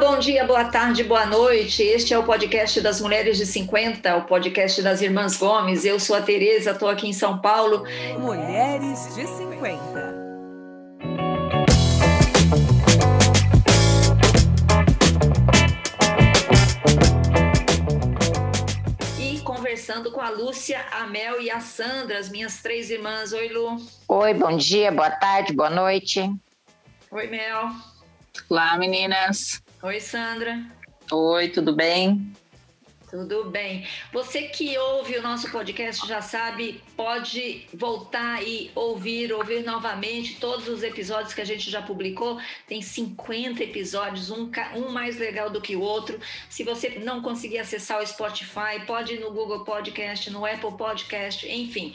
bom dia, boa tarde, boa noite. Este é o podcast das Mulheres de 50, o podcast das Irmãs Gomes. Eu sou a Tereza, estou aqui em São Paulo. Mulheres de 50. E conversando com a Lúcia, a Mel e a Sandra, as minhas três irmãs. Oi, Lu. Oi, bom dia, boa tarde, boa noite. Oi, Mel. Olá, meninas. Oi, Sandra. Oi, tudo bem? Tudo bem. Você que ouve o nosso podcast já sabe, pode voltar e ouvir, ouvir novamente todos os episódios que a gente já publicou. Tem 50 episódios, um, um mais legal do que o outro. Se você não conseguir acessar o Spotify, pode ir no Google Podcast, no Apple Podcast, enfim.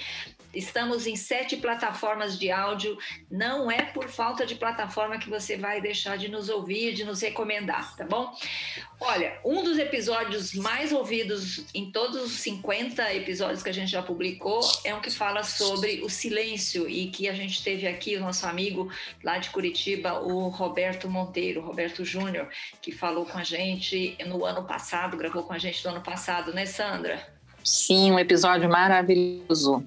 Estamos em sete plataformas de áudio. Não é por falta de plataforma que você vai deixar de nos ouvir, de nos recomendar, tá bom? Olha, um dos episódios mais ouvidos em todos os 50 episódios que a gente já publicou é um que fala sobre o silêncio e que a gente teve aqui o nosso amigo lá de Curitiba, o Roberto Monteiro, Roberto Júnior, que falou com a gente no ano passado, gravou com a gente no ano passado, né, Sandra? Sim, um episódio maravilhoso.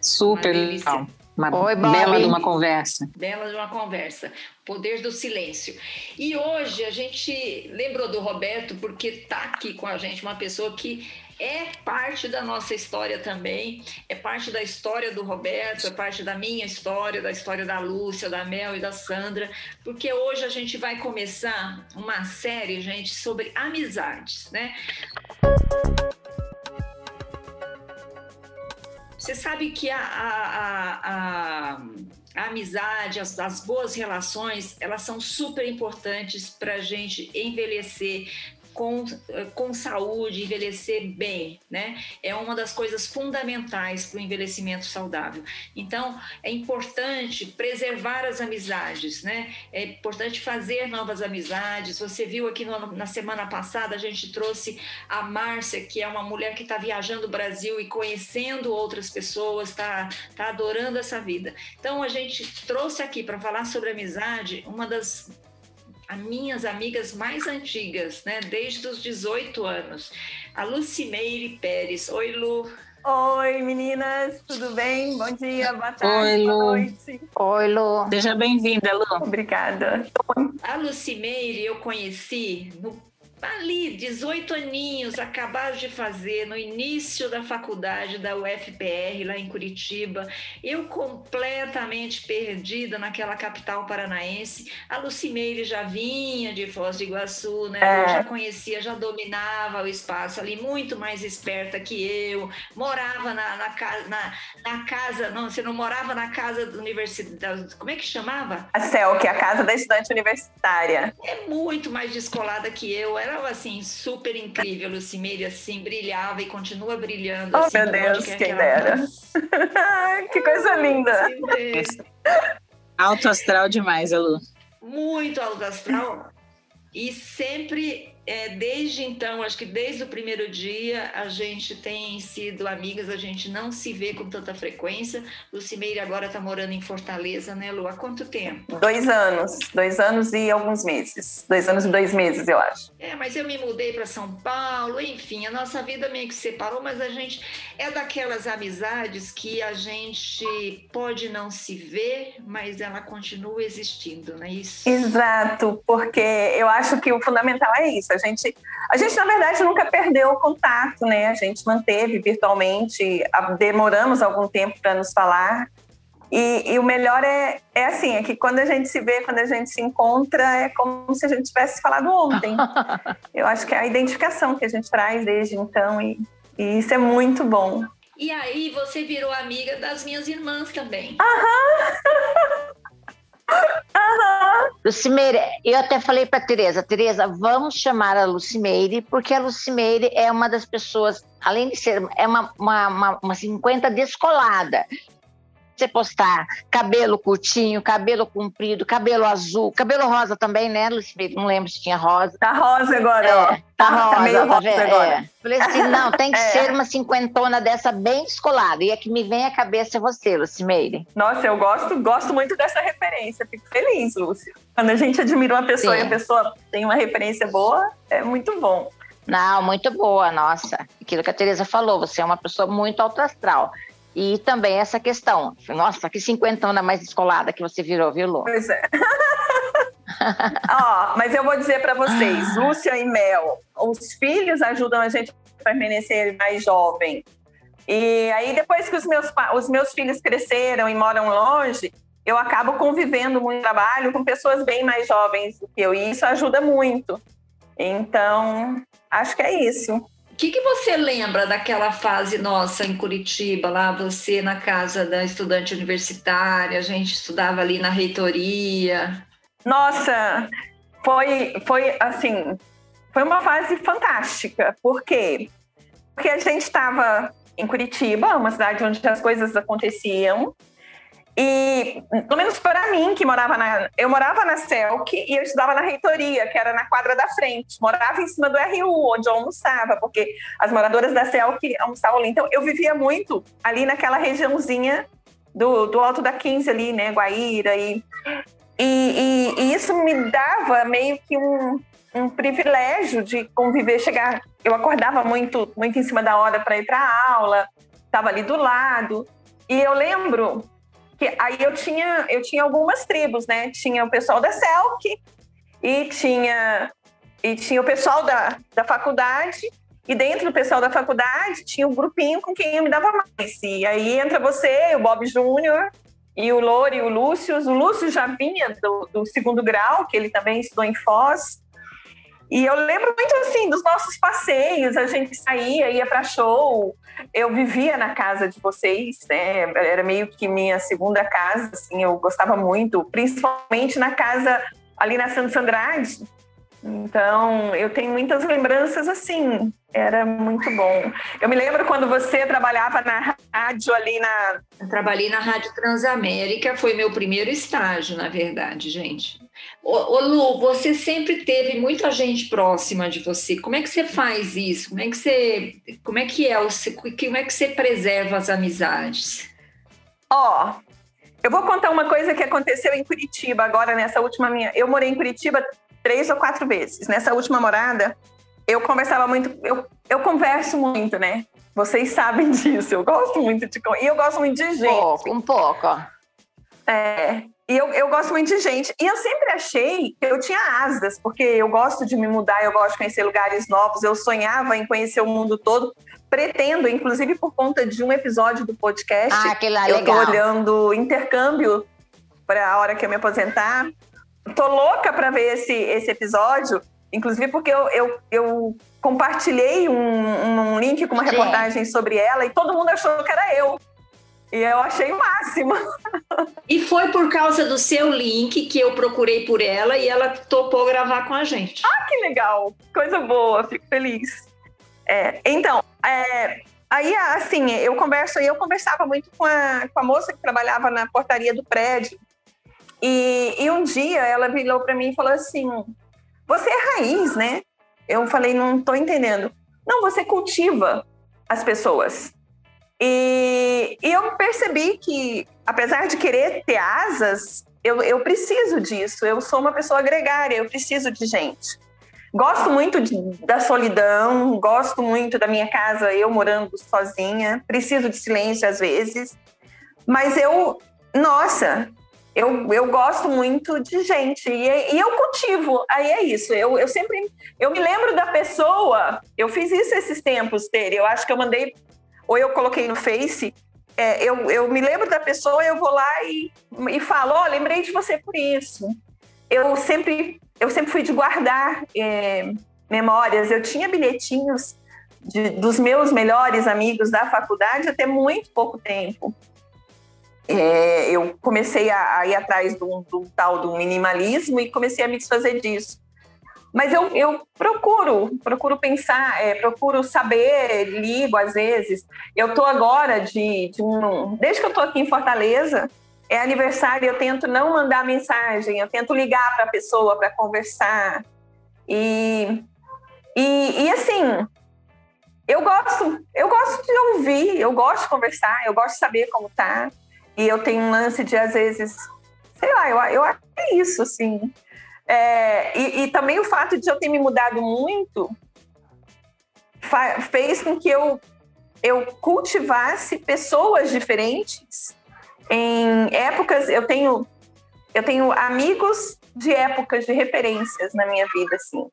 Super legal. Uma Oi, bela de uma conversa. Bela de uma conversa. Poder do silêncio. E hoje a gente lembrou do Roberto porque está aqui com a gente uma pessoa que é parte da nossa história também, é parte da história do Roberto, é parte da minha história, da história da Lúcia, da Mel e da Sandra, porque hoje a gente vai começar uma série, gente, sobre amizades, né? Você sabe que a, a, a, a amizade, as, as, boas relações, elas são super importantes para a gente envelhecer, com, com saúde, envelhecer bem, né? É uma das coisas fundamentais para o envelhecimento saudável. Então, é importante preservar as amizades, né? É importante fazer novas amizades. Você viu aqui no, na semana passada, a gente trouxe a Márcia, que é uma mulher que está viajando o Brasil e conhecendo outras pessoas, está tá adorando essa vida. Então, a gente trouxe aqui para falar sobre amizade uma das as minhas amigas mais antigas, né, desde os 18 anos, a Lucimeire Pérez. Oi, Lu. Oi, meninas, tudo bem? Bom dia, boa tarde, Oi, boa noite. Oi, Lu. Seja bem-vinda, Lu. Obrigada. A Lucimeire eu conheci no ali, 18 aninhos, acabaram de fazer no início da faculdade da UFPR, lá em Curitiba. Eu completamente perdida naquela capital paranaense. A Lucimeire já vinha de Foz do Iguaçu, né? É. Eu já conhecia, já dominava o espaço ali, muito mais esperta que eu. Morava na, na, na, na casa, não, você não morava na casa da universidade, como é que chamava? A CEL, que é a casa da estudante universitária. É muito mais descolada que eu. Era era assim, super incrível. Lucimeire assim, brilhava e continua brilhando. Oh, assim, meu Deus, quem que dera. que coisa linda. Alto astral demais, Lu. Muito alto astral. E sempre é, desde então, acho que desde o primeiro dia, a gente tem sido amigas, a gente não se vê com tanta frequência. Lucimeire agora está morando em Fortaleza, né, Lu? Há quanto tempo? Dois anos, dois anos e alguns meses. Dois anos e dois meses, eu acho. É, mas eu me mudei para São Paulo, enfim, a nossa vida meio que separou, mas a gente é daquelas amizades que a gente pode não se ver, mas ela continua existindo, não é isso? Exato, porque eu acho que o fundamental é isso a gente, a gente na verdade nunca perdeu o contato, né? A gente manteve virtualmente, demoramos algum tempo para nos falar. E, e, o melhor é, é assim, é que quando a gente se vê, quando a gente se encontra, é como se a gente tivesse falado ontem. Eu acho que é a identificação que a gente traz desde então e, e isso é muito bom. E aí você virou amiga das minhas irmãs também. Aham! Uhum. Lucimeire, eu até falei para Tereza, Tereza, vamos chamar a Lucimeire, porque a Lucimeire é uma das pessoas, além de ser, é uma, uma, uma, uma 50 descolada. Você postar cabelo curtinho, cabelo comprido, cabelo azul, cabelo rosa também, né, Lucimeire? Não lembro se tinha rosa. Tá rosa agora, É, ó. tá, Tá, rosa, tá meio tá rosa vendo? agora. É. Falei assim, não, tem que É. ser uma cinquentona dessa bem descolada. E a que me vem à cabeça é você, Lucimeire. Nossa, eu gosto, gosto muito dessa referência. Fico feliz, Lúcia. Quando a gente admira uma pessoa Sim. e a pessoa tem uma referência boa, é muito bom. Não, muito boa, nossa. Aquilo que a Tereza falou, você é uma pessoa muito alto astral. E também essa questão, nossa, que cinquentona mais descolada que você virou, viu, Lu? Pois é. Ó, mas eu vou dizer para Ah. vocês, Lúcia e Mel, os filhos ajudam a gente a permanecer mais jovem. E aí, depois que os meus, os meus filhos cresceram e moram longe, eu acabo convivendo muito trabalho com pessoas bem mais jovens do que eu, e isso ajuda muito. Então, acho que é isso. O que, que você lembra daquela fase nossa em Curitiba, lá você na casa da estudante universitária, a gente estudava ali na reitoria. Nossa, foi, foi assim, foi uma fase fantástica. Por quê? Porque a gente estava em Curitiba, uma cidade onde as coisas aconteciam. E, pelo menos para mim, que morava na. Eu morava na CELC e eu estudava na reitoria, que era na quadra da frente. Morava em cima do RU, onde eu almoçava, porque as moradoras da CELC almoçavam ali. Então, eu vivia muito ali naquela regiãozinha do, do Alto da 15 ali, né? Guaíra e e, e- e isso me dava meio que um, um privilégio de conviver, chegar. Eu acordava muito, muito em cima da hora para ir para aula, estava ali do lado. E eu lembro que aí eu tinha, eu tinha algumas tribos, né? Tinha o pessoal da CELC e tinha, e tinha o pessoal da, da faculdade. E dentro do pessoal da faculdade tinha um grupinho com quem eu me dava mais. E aí entra você, o Bob Júnior, e o Lore e o Lúcio. O Lúcio já vinha do, do segundo grau, que ele também estudou em Foz. E eu lembro muito assim dos nossos passeios, a gente saía, ia para show. Eu vivia na casa de vocês, né? Era meio que minha segunda casa, assim, eu gostava muito, principalmente na casa ali na Santos Andrade. Então, eu tenho muitas lembranças assim, era muito bom. Eu me lembro quando você trabalhava na rádio ali na, Eu trabalhei na Rádio Transamérica, foi meu primeiro estágio, na verdade, gente. Ô, ô, Lu, você sempre teve muita gente próxima de você. Como é que você faz isso? Como é que você, como é que é como é que você preserva as amizades? Ó, eu vou contar uma coisa que aconteceu em Curitiba agora, nessa última minha. Eu morei em Curitiba três ou quatro vezes. Nessa última morada, eu conversava muito. Eu, eu converso muito, né? Vocês sabem disso. Eu gosto muito de. E eu gosto muito de Um gente. pouco, um pouco. ó. É, e eu, eu gosto muito de gente. E eu sempre achei que eu tinha asas, porque eu gosto de me mudar, eu gosto de conhecer lugares novos. Eu sonhava em conhecer o mundo todo. Pretendo, inclusive por conta de um episódio do podcast. Ah, aquele lá, eu tô legal. olhando intercâmbio para a hora que eu me aposentar. Tô louca para ver esse, esse episódio, inclusive porque eu, eu, eu compartilhei um, um link com uma Sim. reportagem sobre ela e todo mundo achou que era eu. E eu achei o máximo. E foi por causa do seu link que eu procurei por ela e ela topou gravar com a gente. que legal, coisa boa, fico feliz. É, então, é, aí assim, eu converso, eu conversava muito com a, com a moça que trabalhava na portaria do prédio. E, e um dia ela virou para mim e falou assim: Você é raiz, né? Eu falei: Não estou entendendo. Não, você cultiva as pessoas. E, e eu percebi que, apesar de querer ter asas, eu, eu preciso disso. Eu sou uma pessoa gregária, eu preciso de gente. Gosto muito de- da solidão, gosto muito da minha casa, eu morando sozinha, preciso de silêncio às vezes, mas eu, nossa, eu, eu gosto muito de gente. E, e eu cultivo, aí é isso, eu, eu sempre, eu me lembro da pessoa, eu fiz isso esses tempos, Tere, eu acho que eu mandei, ou eu coloquei no Face, é, eu, eu me lembro da pessoa, eu vou lá e, e falo, ó, lembrei de você por isso. Eu sempre, eu sempre fui de guardar é, memórias. Eu tinha bilhetinhos de- dos meus melhores amigos da faculdade até muito pouco tempo. É, eu comecei a, a ir atrás do, do tal do minimalismo e comecei a me desfazer disso. Mas eu, eu procuro, procuro pensar, é, procuro saber, ligo às vezes. Eu tô agora de, de um, desde que eu tô aqui em Fortaleza, é aniversário, eu tento não mandar mensagem, eu tento ligar para a pessoa para conversar. E, e, e assim, eu gosto, eu gosto de ouvir, eu gosto de conversar, eu gosto de saber como tá. E eu tenho um lance de, às vezes, sei lá, eu, eu acho que é isso, assim. É, e, e, também o fato de eu ter me mudado muito fez com que eu, eu cultivasse pessoas diferentes em épocas. Eu tenho, eu tenho amigos de épocas de referências na minha vida, assim.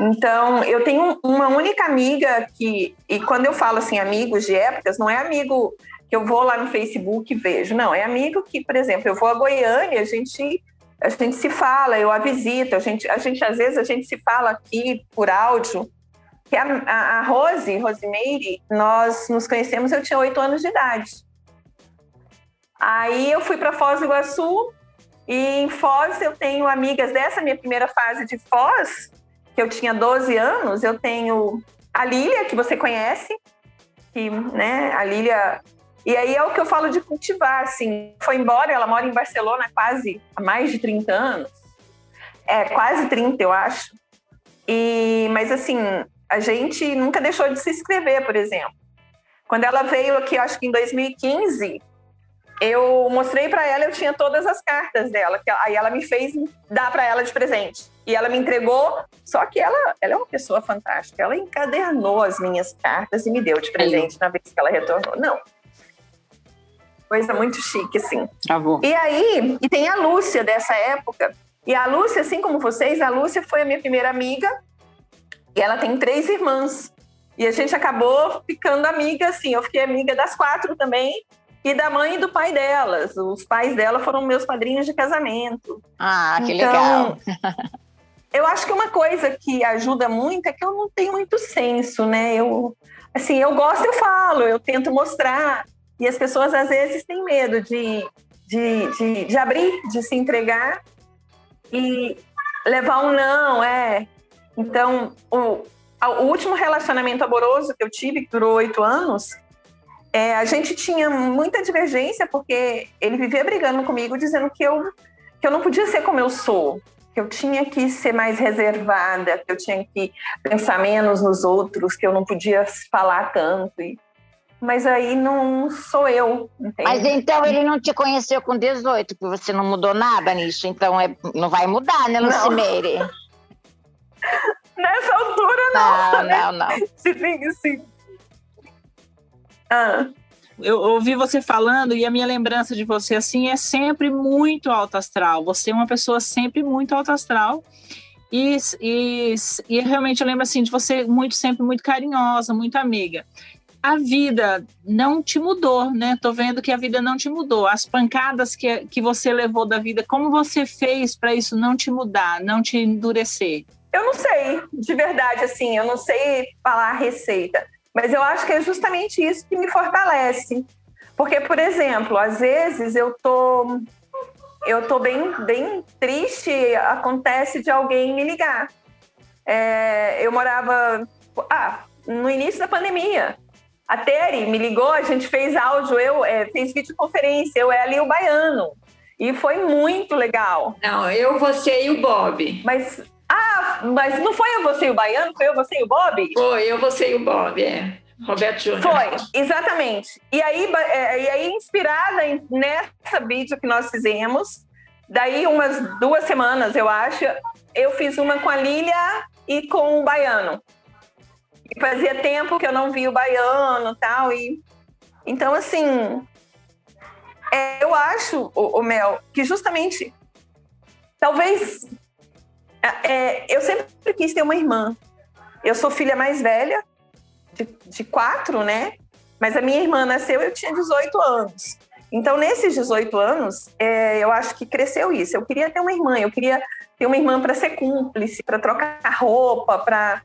Então, eu tenho uma única amiga que, e quando eu falo assim, amigos de épocas, não é amigo que eu vou lá no Facebook e vejo, não, é amigo que, por exemplo, eu vou a Goiânia, a gente a gente se fala, eu a visito, a gente, a gente às vezes a gente se fala aqui por áudio. Que a, a, Rose, Rosemeire, nós nos conhecemos, eu tinha oito anos de idade. Aí eu fui para Foz do Iguaçu e em Foz eu tenho amigas dessa minha primeira fase de Foz, que eu tinha 12 anos, eu tenho a Lília, que você conhece, que, né, a Lília e aí é o que eu falo de cultivar, assim. Foi embora, ela mora em Barcelona quase há mais de 30 anos. É, quase 30, eu acho. E, mas assim, a gente nunca deixou de se inscrever, por exemplo. Quando ela veio aqui, acho que em 2015, eu mostrei para ela, eu tinha todas as cartas dela, que aí ela me fez dar para ela de presente. E ela me entregou, só que ela, ela é uma pessoa fantástica. Ela encadernou as minhas cartas e me deu de presente na vez que ela retornou. Não, coisa muito chique, assim. Travou. E aí, e tem a Lúcia dessa época. E a Lúcia, assim como vocês, a Lúcia foi a minha primeira amiga. E ela tem três irmãs. E a gente acabou ficando amiga, assim. Eu fiquei amiga das quatro também. E da mãe e do pai delas. Os pais dela foram meus padrinhos de casamento. Ah, que então, legal. eu acho que uma coisa que ajuda muito é que eu não tenho muito senso, né? Eu, assim, eu gosto, eu falo, eu tento mostrar. E as pessoas às vezes têm medo de, de, de, de abrir, de se entregar e levar um não, é. Então, o, o último relacionamento amoroso que eu tive, que durou oito anos, é, a gente tinha muita divergência, porque ele vivia brigando comigo, dizendo que eu, que eu não podia ser como eu sou, que eu tinha que ser mais reservada, que eu tinha que pensar menos nos outros, que eu não podia falar tanto. E mas aí não sou eu. Entende? Mas então ele não te conheceu com 18, porque você não mudou nada nisso, então é, não vai mudar, né, Lucimeire? Nessa altura, não. Não, né? não, não. Se tem, sim. Ah. Eu ouvi você falando e a minha lembrança de você assim é sempre muito alto astral. Você é uma pessoa sempre muito alto astral. E, e, e realmente eu lembro assim de você muito sempre muito carinhosa, muito amiga a vida não te mudou, né? Tô vendo que a vida não te mudou. As pancadas que, que você levou da vida, como você fez para isso não te mudar, não te endurecer? Eu não sei, de verdade, assim, eu não sei falar a receita, mas eu acho que é justamente isso que me fortalece. Porque, por exemplo, às vezes eu tô eu tô bem, bem triste, acontece de alguém me ligar. É, eu morava ah, no início da pandemia. A Tere me ligou, a gente fez áudio, eu é, fez videoconferência, eu, ela e o Baiano. E foi muito legal. Não, eu, você e o Bob. Mas, ah, mas não foi eu, você e o Baiano? Foi eu, você e o Bob? Foi, eu, você e o Bob, é. Roberto Júnior. Foi, exatamente. E aí, é, e aí inspirada nessa vídeo que nós fizemos, daí umas duas semanas, eu acho, eu fiz uma com a Lília e com o Baiano. E fazia tempo que eu não via o baiano tal, e Então, assim, é, eu acho, o, o, Mel, que justamente, talvez, é, é, eu sempre quis ter uma irmã. Eu sou filha mais velha, de, de quatro, né? Mas a minha irmã nasceu, eu tinha 18 anos. Então, nesses 18 anos, é, eu acho que cresceu isso. Eu queria ter uma irmã, eu queria ter uma irmã para ser cúmplice, para trocar roupa, para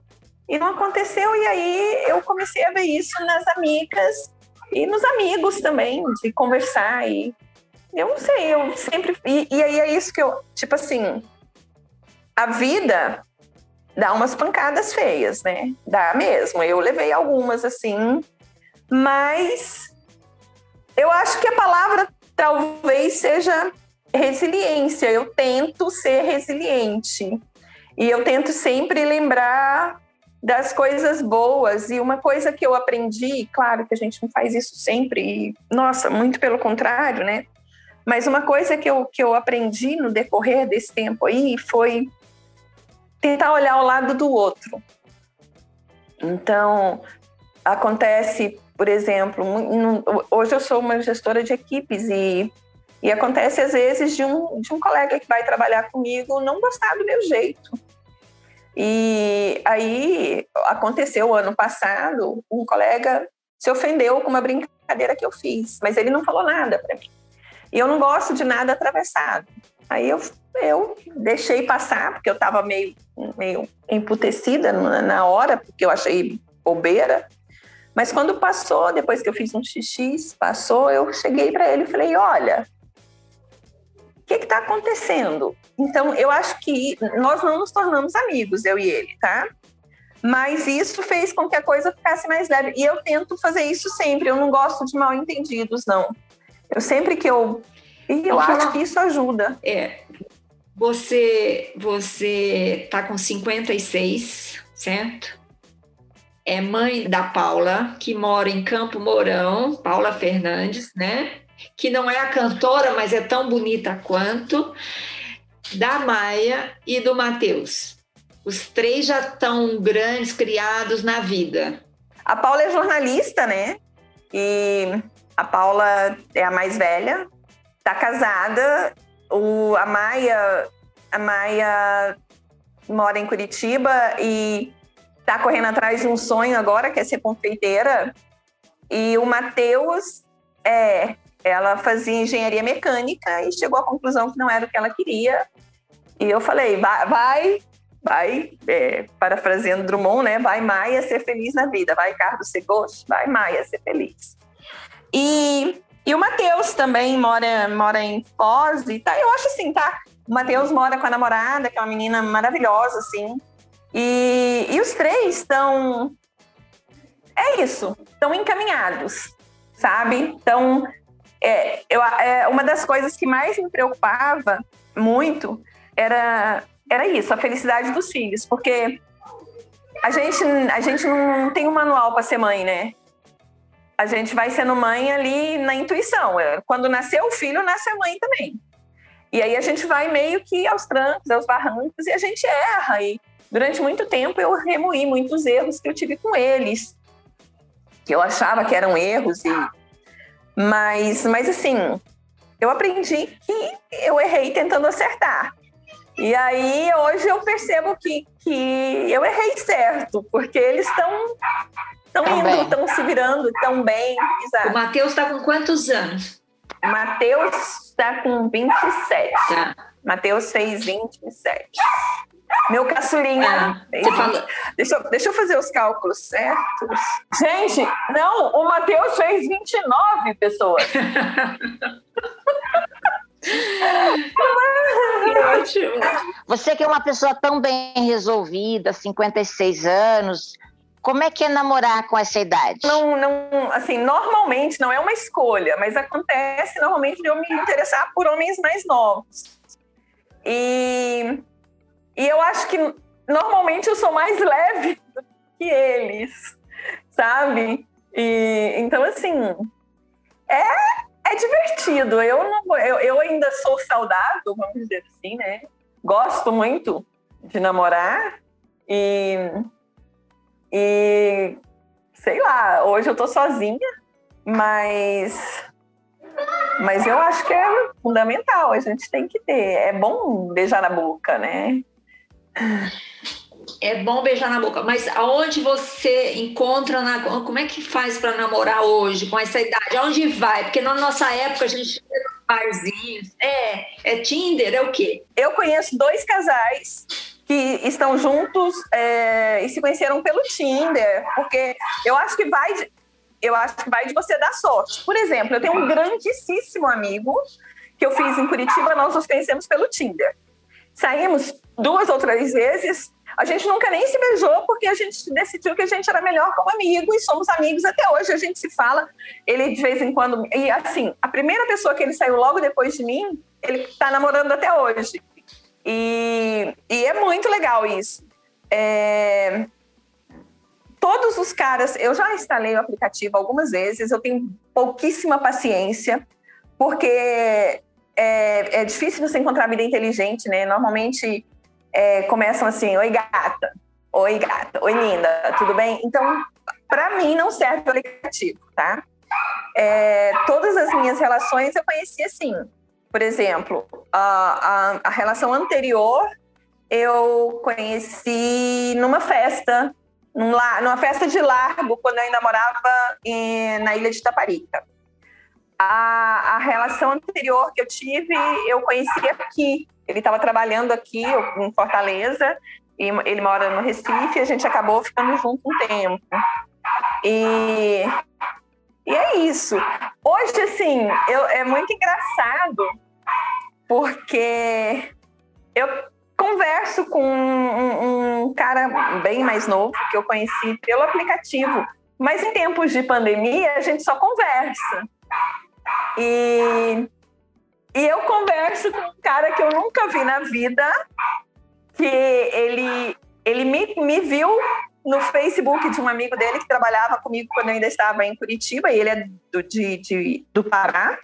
e não aconteceu, e aí eu comecei a ver isso nas amigas e nos amigos também, de conversar. E eu não sei, eu sempre. E, e aí é isso que eu. Tipo assim, a vida dá umas pancadas feias, né? Dá mesmo. Eu levei algumas assim, mas eu acho que a palavra talvez seja resiliência. Eu tento ser resiliente. E eu tento sempre lembrar das coisas boas. E uma coisa que eu aprendi, claro que a gente não faz isso sempre, e, nossa, muito pelo contrário, né? Mas uma coisa que eu, que eu aprendi no decorrer desse tempo aí foi tentar olhar o lado do outro. Então, acontece, por exemplo, hoje eu sou uma gestora de equipes e, e acontece às vezes de um, de um colega que vai trabalhar comigo não gostar do meu jeito. E aí aconteceu ano passado, um colega se ofendeu com uma brincadeira que eu fiz, mas ele não falou nada para mim. E eu não gosto de nada atravessado. Aí eu, eu deixei passar, porque eu estava meio, meio emputecida na hora, porque eu achei bobeira. Mas quando passou, depois que eu fiz um xixi, passou, eu cheguei para ele e falei: Olha, o que está acontecendo? Então, eu acho que nós não nos tornamos amigos, eu e ele, tá? Mas isso fez com que a coisa ficasse mais leve. E eu tento fazer isso sempre. Eu não gosto de mal entendidos, não. Eu sempre que eu. E eu acho que isso ajuda. É. Você você tá com 56, certo? É mãe da Paula, que mora em Campo Mourão, Paula Fernandes, né? Que não é a cantora, mas é tão bonita quanto. Da Maia e do Matheus. Os três já estão grandes, criados na vida. A Paula é jornalista, né? E a Paula é a mais velha, tá casada. O, a Maia, a Maia mora em Curitiba e tá correndo atrás de um sonho agora, que é ser confeiteira. E o Matheus é, ela fazia engenharia mecânica e chegou à conclusão que não era o que ela queria. E eu falei, vai, vai, vai é, parafraseando Drummond, né? Vai Maia ser feliz na vida, vai Carlos Segost, vai Maia ser feliz. E, e o Matheus também mora, mora em Foz e tá, eu acho assim, tá? O Matheus mora com a namorada, que é uma menina maravilhosa, assim. E, e os três estão. É isso, estão encaminhados, sabe? Então, é, eu, é, uma das coisas que mais me preocupava muito era, era isso, a felicidade dos filhos, porque a gente, a gente não tem um manual para ser mãe, né? a gente vai sendo mãe ali na intuição. É, quando nasceu o filho, nasce a mãe também. E aí a gente vai meio que aos trancos, aos barrancos, e a gente erra. E durante muito tempo eu remoí muitos erros que eu tive com eles, que eu achava que eram erros. E... Mas, mas assim, eu aprendi que eu errei tentando acertar. E aí hoje eu percebo que, que eu errei certo, porque eles estão Estão indo, estão se virando, estão bem. Exato. O Matheus está com quantos anos? O Matheus está com 27. Tá. Matheus fez 27. Meu caçulinha. Ah, deixa, deixa eu fazer os cálculos certos. Gente, não, o Matheus fez 29 pessoas. Você que é uma pessoa tão bem resolvida, 56 anos, como é que é namorar com essa idade? Não, não, assim, normalmente não é uma escolha, mas acontece normalmente de eu me interessar por homens mais novos. E, e eu acho que normalmente eu sou mais leve do que eles, sabe? E, então, assim, é, é divertido. Eu, não, eu, eu ainda sou saudável, vamos dizer assim, né? Gosto muito de namorar e e sei lá, hoje eu tô sozinha, mas mas eu acho que é fundamental, a gente tem que ter. É bom beijar na boca, né? É bom beijar na boca, mas aonde você encontra, na, como é que faz para namorar hoje, com essa idade? Aonde vai? Porque na nossa época a gente ia nos barzinhos. É, é Tinder, é o quê? Eu conheço dois casais que estão juntos é, e se conheceram pelo Tinder, porque eu acho que vai eu acho que vai de você dar sorte. Por exemplo, eu tenho um grandíssimo amigo que eu fiz em Curitiba, nós nos conhecemos pelo Tinder. Saímos duas ou três vezes, A gente nunca nem se beijou porque a gente decidiu que a gente era melhor como amigo e somos amigos até hoje. A gente se fala, ele de vez em quando. E assim, a primeira pessoa que ele saiu logo depois de mim, ele está namorando até hoje. E, e é muito legal isso. É, todos os caras, eu já instalei o aplicativo algumas vezes, eu tenho pouquíssima paciência, porque é, é difícil você encontrar vida inteligente, né? Normalmente é, começam assim: Oi, gata. Oi, gata. Oi, linda. Tudo bem? Então, para mim, não serve o aplicativo, tá? É, todas as minhas relações eu conheci assim. Por exemplo, a, a, a relação anterior eu conheci numa festa, numa festa de largo, quando eu ainda morava em, na ilha de Taparica. A, a relação anterior que eu tive, eu conheci aqui, ele estava trabalhando aqui em Fortaleza, e ele mora no Recife, a gente acabou ficando junto um tempo. E, e é isso. Hoje, assim, eu, é muito engraçado, porque eu converso com um, um cara bem mais novo, que eu conheci pelo aplicativo, mas em tempos de pandemia, a gente só conversa. E e eu converso com um cara que eu nunca vi na vida, que ele, ele me, me viu no Facebook de um amigo dele que trabalhava comigo quando eu ainda estava em Curitiba, e ele é do, de, de, do Pará.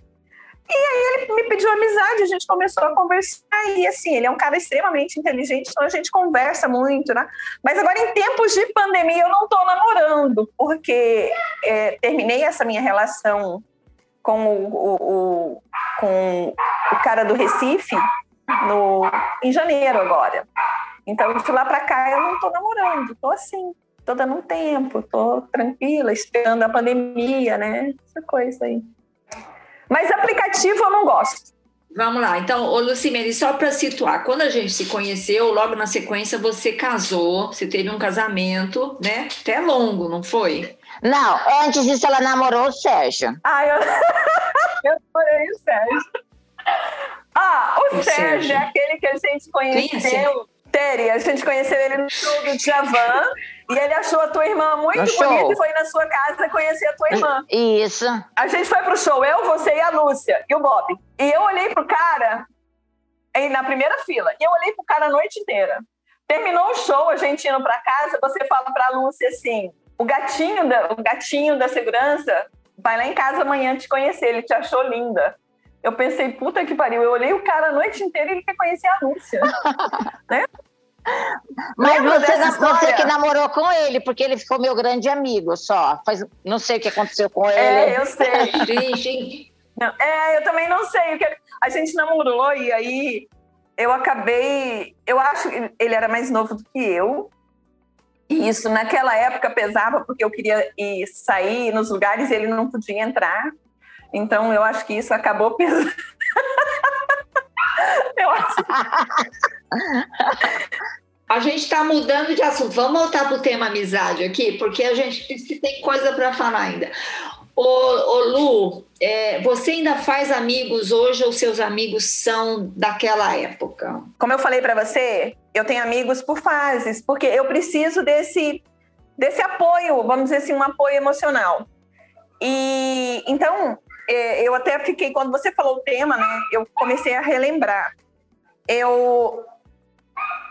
E aí ele me pediu amizade, a gente começou a conversar, e assim, ele é um cara extremamente inteligente, então a gente conversa muito, né? Mas agora, em tempos de pandemia, eu não estou namorando, porque é, terminei essa minha relação com o, o, com o cara do Recife no, em janeiro agora. Então, de lá para cá, eu não estou namorando, estou assim, estou dando um tempo, estou tranquila, esperando a pandemia, né? Essa coisa aí. Mas aplicativo eu não gosto. Vamos lá. Então, ô Lucimene, só para situar, quando a gente se conheceu, logo na sequência você casou, você teve um casamento, né? Até longo, não foi? Não, antes disso ela namorou o Sérgio. Ah, eu, eu namorei o Sérgio. Ah, o, o Sérgio, Sérgio, é aquele que a gente conheceu. Tere, a gente conheceu ele no show do Djavan e ele achou a tua irmã muito no bonita show. e foi na sua casa conhecer a tua irmã. Isso. A gente foi pro show, eu, você e a Lúcia e o Bob. E eu olhei pro cara na primeira fila e eu olhei pro cara a noite inteira. Terminou o show, a gente indo pra casa, você fala pra Lúcia assim: o gatinho da, o gatinho da segurança vai lá em casa amanhã te conhecer, ele te achou linda. Eu pensei, puta que pariu, eu olhei o cara a noite inteira e ele quer conhecer a Lúcia. né? Mas você, você, que namorou com ele, porque ele ficou meu grande amigo só. Faz, não sei o que aconteceu com ele. É, eu sei. não, é, eu também não sei. A gente namorou e aí eu acabei. Eu acho que ele era mais novo do que eu. E isso naquela época pesava porque eu queria ir sair nos lugares e ele não podia entrar. Então eu acho que isso acabou pesando. eu acho. A gente está mudando de assunto. Vamos voltar para o tema amizade aqui, porque a gente tem coisa para falar ainda. Ô, ô Lu, é, você ainda faz amigos hoje ou seus amigos são daquela época? Como eu falei para você, eu tenho amigos por fases, porque eu preciso desse, desse apoio, vamos dizer assim, um apoio emocional. E então, é, eu até fiquei, quando você falou o tema, né, eu comecei a relembrar. Eu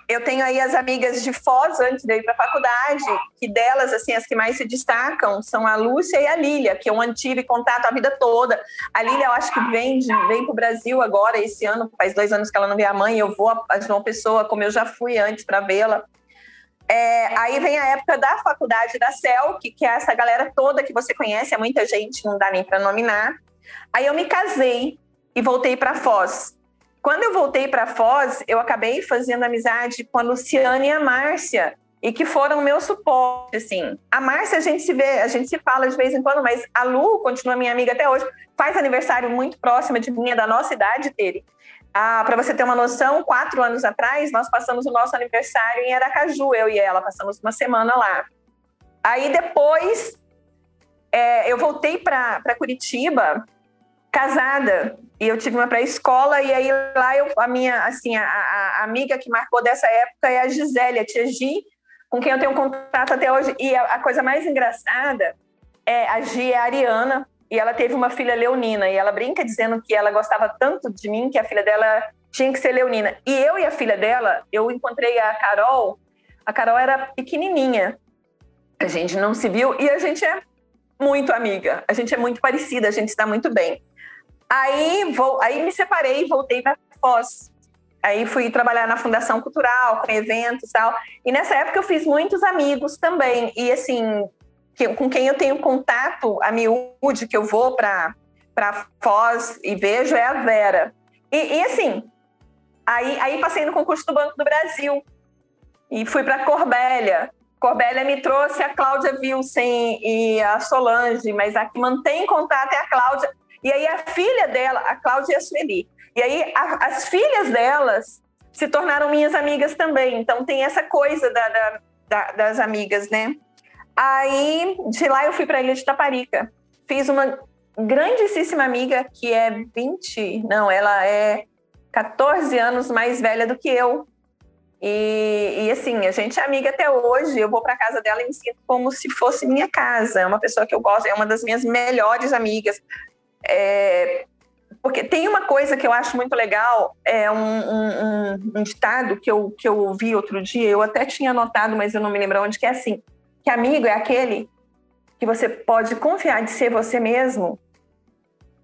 eu tenho aí as amigas de Foz antes de ir para a faculdade, que delas, assim, as que mais se destacam são a Lúcia e a Lília, que eu mantive contato a vida toda. A Lília, eu acho que vem, vem para o Brasil agora, esse ano, faz dois anos que ela não vê a mãe, eu vou a João Pessoa, como eu já fui antes para vê-la. É, aí vem a época da faculdade da CELC, que é essa galera toda que você conhece, é muita gente, não dá nem para nominar. Aí eu me casei e voltei para Foz. Quando eu voltei para Foz, eu acabei fazendo amizade com a Luciana e a Márcia, e que foram meu suporte, assim. A Márcia a gente se vê, a gente se fala de vez em quando, mas a Lu continua minha amiga até hoje, faz aniversário muito próxima de é da nossa idade dele. Ah, para você ter uma noção, quatro anos atrás, nós passamos o nosso aniversário em Aracaju, eu e ela, passamos uma semana lá. Aí depois, é, eu voltei para Curitiba casada e eu tive uma pré-escola e aí lá eu, a minha, assim, a, a, amiga que marcou dessa época é a Gisele, a tia Gi, com quem eu tenho contato até hoje. E a, a coisa mais engraçada é a Gi é a Ariana e ela teve uma filha leonina e ela brinca dizendo que ela gostava tanto de mim que a filha dela tinha que ser leonina. E eu e a filha dela, eu encontrei a Carol, a Carol era pequenininha. A gente não se viu e a gente é muito amiga. A gente é muito parecida, a gente está muito bem. Aí, vou, aí me separei e voltei para Foz. Aí fui trabalhar na Fundação Cultural, com eventos e tal. E nessa época eu fiz muitos amigos também. E assim, que, com quem eu tenho contato, a miúde, que eu vou para Foz e vejo, é a Vera. E, e, assim, aí, aí passei no concurso do Banco do Brasil. E fui para Corbélia. Corbélia me trouxe a Cláudia Wilson e a Solange, mas a que mantém contato é a Cláudia. E aí a filha dela, a Cláudia Sueli. E aí a, as filhas delas se tornaram minhas amigas também. Então tem essa coisa da, da, da, das amigas, né? Aí de lá eu fui para a Ilha de Taparica. Fiz uma grandíssima amiga que é 20, não, ela é 14 anos mais velha do que eu. E, e, assim, a gente é amiga até hoje. Eu vou para casa dela e me sinto como se fosse minha casa. É uma pessoa que eu gosto, é uma das minhas melhores amigas. É, porque tem uma coisa que eu acho muito legal, é um, um, um, ditado que eu, que eu ouvi outro dia, eu até tinha anotado, mas eu não me lembro onde, que é assim, que amigo é aquele que você pode confiar de ser você mesmo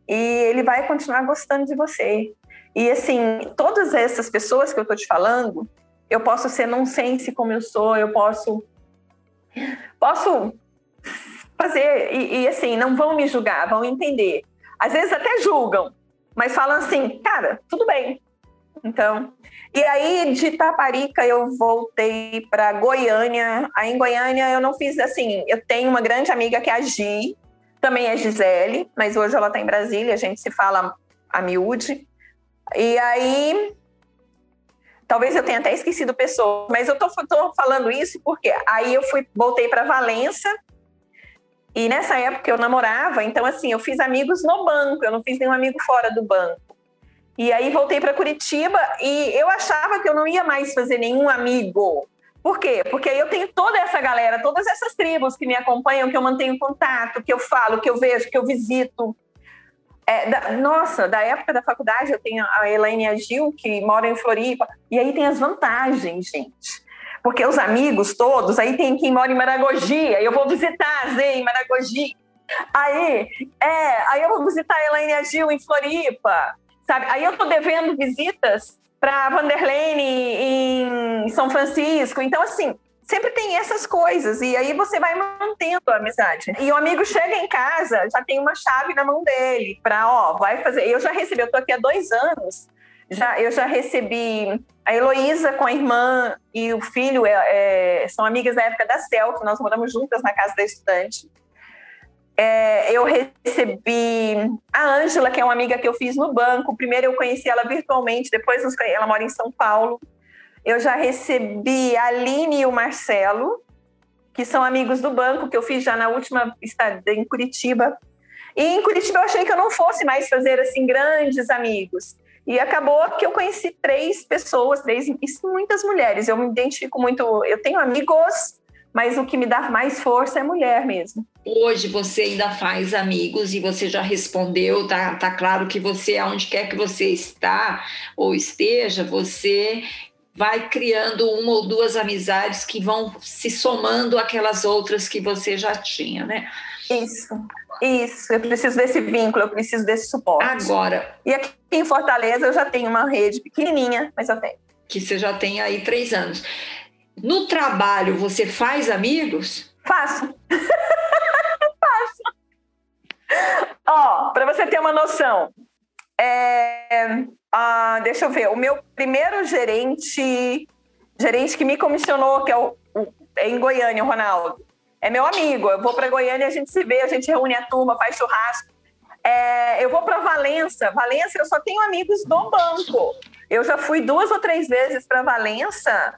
e ele vai continuar gostando de você. E assim, todas essas pessoas que eu tô te falando, eu posso ser nonsense como eu sou, eu posso posso fazer e, e assim, não vão me julgar, vão entender às vezes até julgam, mas falam assim, cara, tudo bem. Então, e aí de Taparica eu voltei para Goiânia. Aí em Goiânia eu não fiz assim, eu tenho uma grande amiga que é a Gi, também é Gisele, mas hoje ela está em Brasília, a gente se fala a miúde. E aí talvez eu tenha até esquecido pessoas, mas eu tô falando isso porque aí eu fui voltei para Valença e nessa época eu namorava, então assim, eu fiz amigos no banco, eu não fiz nenhum amigo fora do banco. E aí voltei para Curitiba e eu achava que eu não ia mais fazer nenhum amigo. Por quê? Porque aí eu tenho toda essa galera, todas essas tribos que me acompanham, que eu mantenho contato, que eu falo, que eu vejo, que eu visito. É, da, nossa, da época da faculdade eu tenho a Elaine e a Gil, que moram em Floripa, e aí tem as vantagens, gente porque os amigos todos, aí tem quem mora em Maragogi, aí eu vou visitar a Zê em Maragogi. Aí, é, aí eu vou visitar a Elaine Gil em Floripa, sabe? Aí eu tô devendo visitas para Vanderlene em São Francisco. Então, assim, sempre tem essas coisas. E aí você vai mantendo a amizade. E o amigo chega em casa, já tem uma chave na mão dele para, ó, vai fazer. Eu já recebi, eu tô aqui há dois anos já, eu já recebi a Heloísa com a irmã e o filho, é, é, são amigas da época da CEL, que nós moramos juntas na casa da estudante. É, eu recebi a Ângela, que é uma amiga que eu fiz no banco. Primeiro eu conheci ela virtualmente, depois ela mora em São Paulo. Eu já recebi a Aline e o Marcelo, que são amigos do banco, que eu fiz já na última estada em Curitiba. E em Curitiba eu achei que eu não fosse mais fazer assim grandes amigos. E acabou que eu conheci três pessoas, três, muitas mulheres. Eu me identifico muito, eu tenho amigos, mas o que me dá mais força é mulher mesmo. Hoje você ainda faz amigos e você já respondeu, tá, tá claro que você, aonde quer que você está ou esteja, você vai criando uma ou duas amizades que vão se somando àquelas outras que você já tinha, né? Isso. Isso, eu preciso desse vínculo, eu preciso desse suporte. Agora. E aqui em Fortaleza eu já tenho uma rede pequenininha, mas eu tenho. Que você já tem aí três anos. No trabalho, você faz amigos? Faço. Faço. Ó, para você ter uma noção, é, ah, deixa eu ver, o meu primeiro gerente, gerente que me comissionou, que é, o, o é em Goiânia, o Ronaldo, é meu amigo. Eu vou para Goiânia, a gente se vê, a gente reúne a turma, faz churrasco. É, eu vou para Valença. Valença, eu só tenho amigos do banco. Eu já fui duas ou três vezes para Valença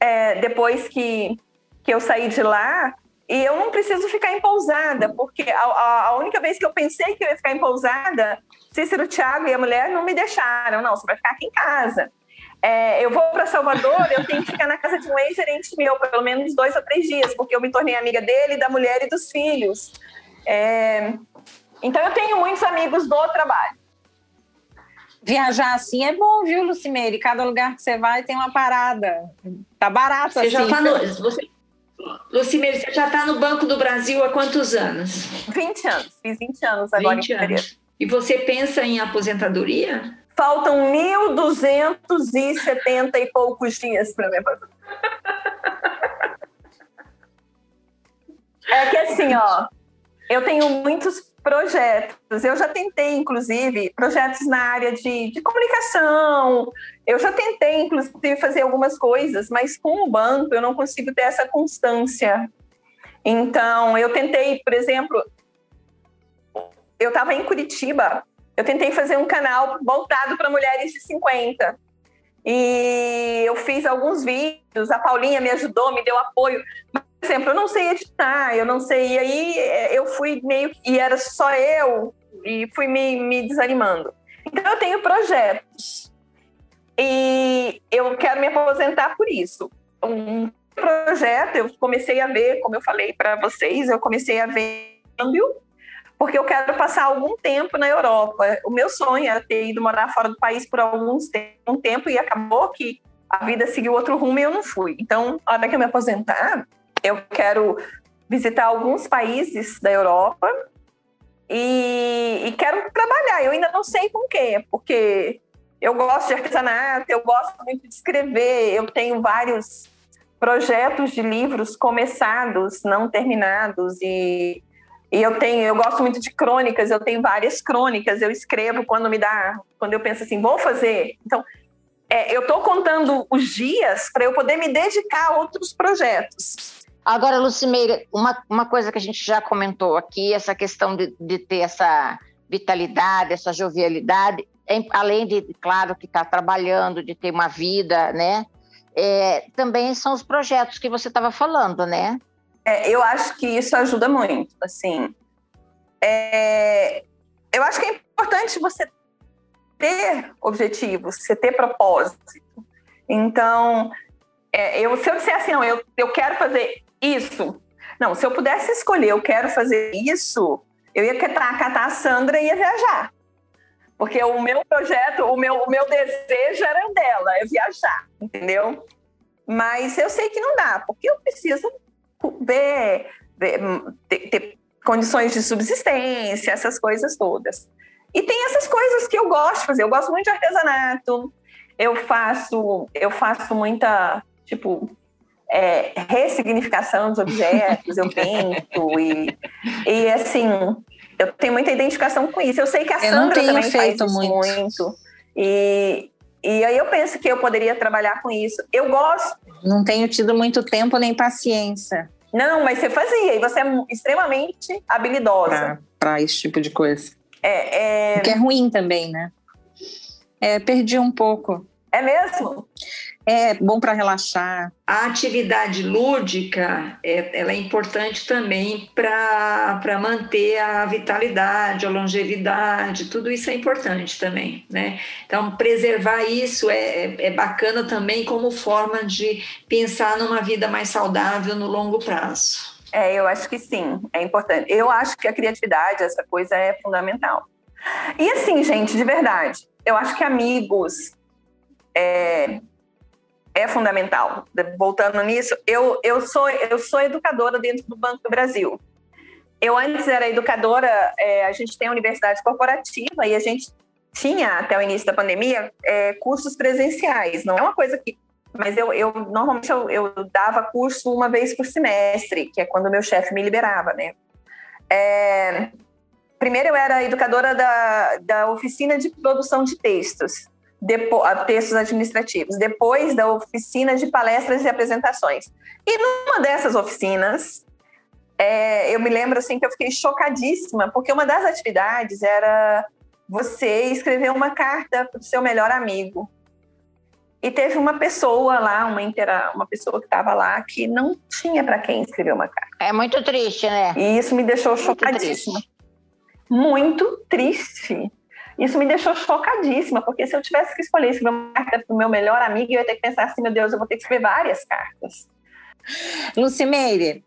é, depois que, que eu saí de lá. E eu não preciso ficar em pousada, porque a, a, a, única vez que eu pensei que eu ia ficar em pousada, Cícero, Thiago e a mulher não me deixaram. Não, você vai ficar aqui em casa. É, eu vou para Salvador, eu tenho que ficar na casa de um ex-gerente meu, pelo menos dois ou três dias, porque eu me tornei amiga dele, da mulher e dos filhos. É, então, eu tenho muitos amigos do trabalho. Viajar assim é bom, viu, Lucimeire? Cada lugar que você vai tem uma parada. Tá barato você assim. Já tá no, você, Lucimeire, você já está no Banco do Brasil há quantos anos? 20 anos. Fiz 20 anos agora 20 em fevereiro. E você pensa em aposentadoria? Faltam 1.270 e poucos dias para aposentar. É que assim, ó, eu tenho muitos projetos. Eu já tentei, inclusive, projetos na área de, de comunicação. Eu já tentei, inclusive, fazer algumas coisas, mas com o banco eu não consigo ter essa constância. Então, eu tentei, por exemplo, eu estava em Curitiba, eu tentei fazer um canal voltado para mulheres de 50. E eu fiz alguns vídeos, a Paulinha me ajudou, me deu apoio. Por exemplo, eu não sei editar, eu não sei. E aí eh, eu fui meio. E era só eu, e fui me, me desanimando. Então eu tenho projetos. E eu quero me aposentar por isso. Um projeto, eu comecei a ver, como eu falei para vocês, eu comecei a ver câmbio, porque eu quero passar algum tempo na Europa. O meu sonho era ter ido morar fora do país por alguns um tempo e acabou que a vida seguiu outro rumo e eu não fui. Então, a hora que eu me aposentar, eu quero visitar alguns países da Europa e, e quero trabalhar. Eu ainda não sei com o quê, porque eu gosto de artesanato, eu gosto muito de escrever, eu tenho vários projetos de livros começados, não terminados e, e eu tenho, eu gosto muito de crônicas, eu tenho várias crônicas, eu escrevo quando me dá, quando eu penso assim, vou fazer. Então, é, eu estou contando os dias para eu poder me dedicar a outros projetos. Agora, Lucimeira, uma, uma coisa que a gente já comentou aqui, essa questão de, de ter essa vitalidade, essa jovialidade, é, além de, claro, que está trabalhando, de ter uma vida, né? É, também são os projetos que você estava falando, né? É, eu acho que isso ajuda muito, assim. É, eu acho que é importante você ter objetivos, você ter propósito. Então, é, eu, se eu disser assim, não, eu, eu quero fazer isso. Não, se eu pudesse escolher, eu quero fazer isso, eu ia catar a Sandra e ia viajar. Porque o meu projeto, o meu, o meu desejo era dela, é viajar, entendeu? Mas eu sei que não dá, porque eu preciso ver, ter, ter condições de subsistência, essas coisas todas. E tem essas coisas que eu gosto de fazer. Eu gosto muito de artesanato. Eu faço, eu faço muita, tipo, é, ressignificação dos objetos, eu pinto e, e assim, eu tenho muita identificação com isso. Eu sei que a Sandra também faz isso muito. muito. E, e aí eu penso que eu poderia trabalhar com isso. Eu gosto. Não tenho tido muito tempo nem paciência. Não, mas você fazia, e você é extremamente habilidosa. Para esse tipo de coisa. É, é... O que é ruim também, né? É, perdi um pouco. É mesmo? É bom para relaxar. A atividade lúdica é, ela é importante também para manter a vitalidade, a longevidade, tudo isso é importante também, né? Então, preservar isso é, é, é bacana também como forma de pensar numa vida mais saudável no longo prazo. É, eu acho que sim, é importante. Eu acho que a criatividade, essa coisa é fundamental. E assim, gente, de verdade, eu acho que amigos, é, é fundamental. Voltando nisso, eu, eu, sou, eu sou educadora dentro do Banco do Brasil. Eu antes era educadora, é, a gente tem a universidade corporativa e a gente tinha, até o início da pandemia, é, cursos presenciais. Não é uma coisa que. Mas eu, eu normalmente eu, eu, dava curso uma vez por semestre, que é quando meu chefe me liberava, né? É, primeiro eu era educadora da, da oficina de produção de textos depois, textos administrativos, depois da oficina de palestras e apresentações. E numa dessas oficinas, é, eu me lembro assim que eu fiquei chocadíssima, porque uma das atividades era você escrever uma carta para o seu melhor amigo. e teve uma pessoa lá, uma, intera uma pessoa que estava lá, que não tinha para quem escrever uma carta. É muito triste, né? E isso me deixou Muito chocadíssima. triste. Muito triste. Isso me deixou chocadíssima, porque se eu tivesse que escolher escrever uma carta para o meu melhor amigo, eu ia ter que pensar assim, meu Deus, eu vou ter que escrever várias cartas. Lucimeire,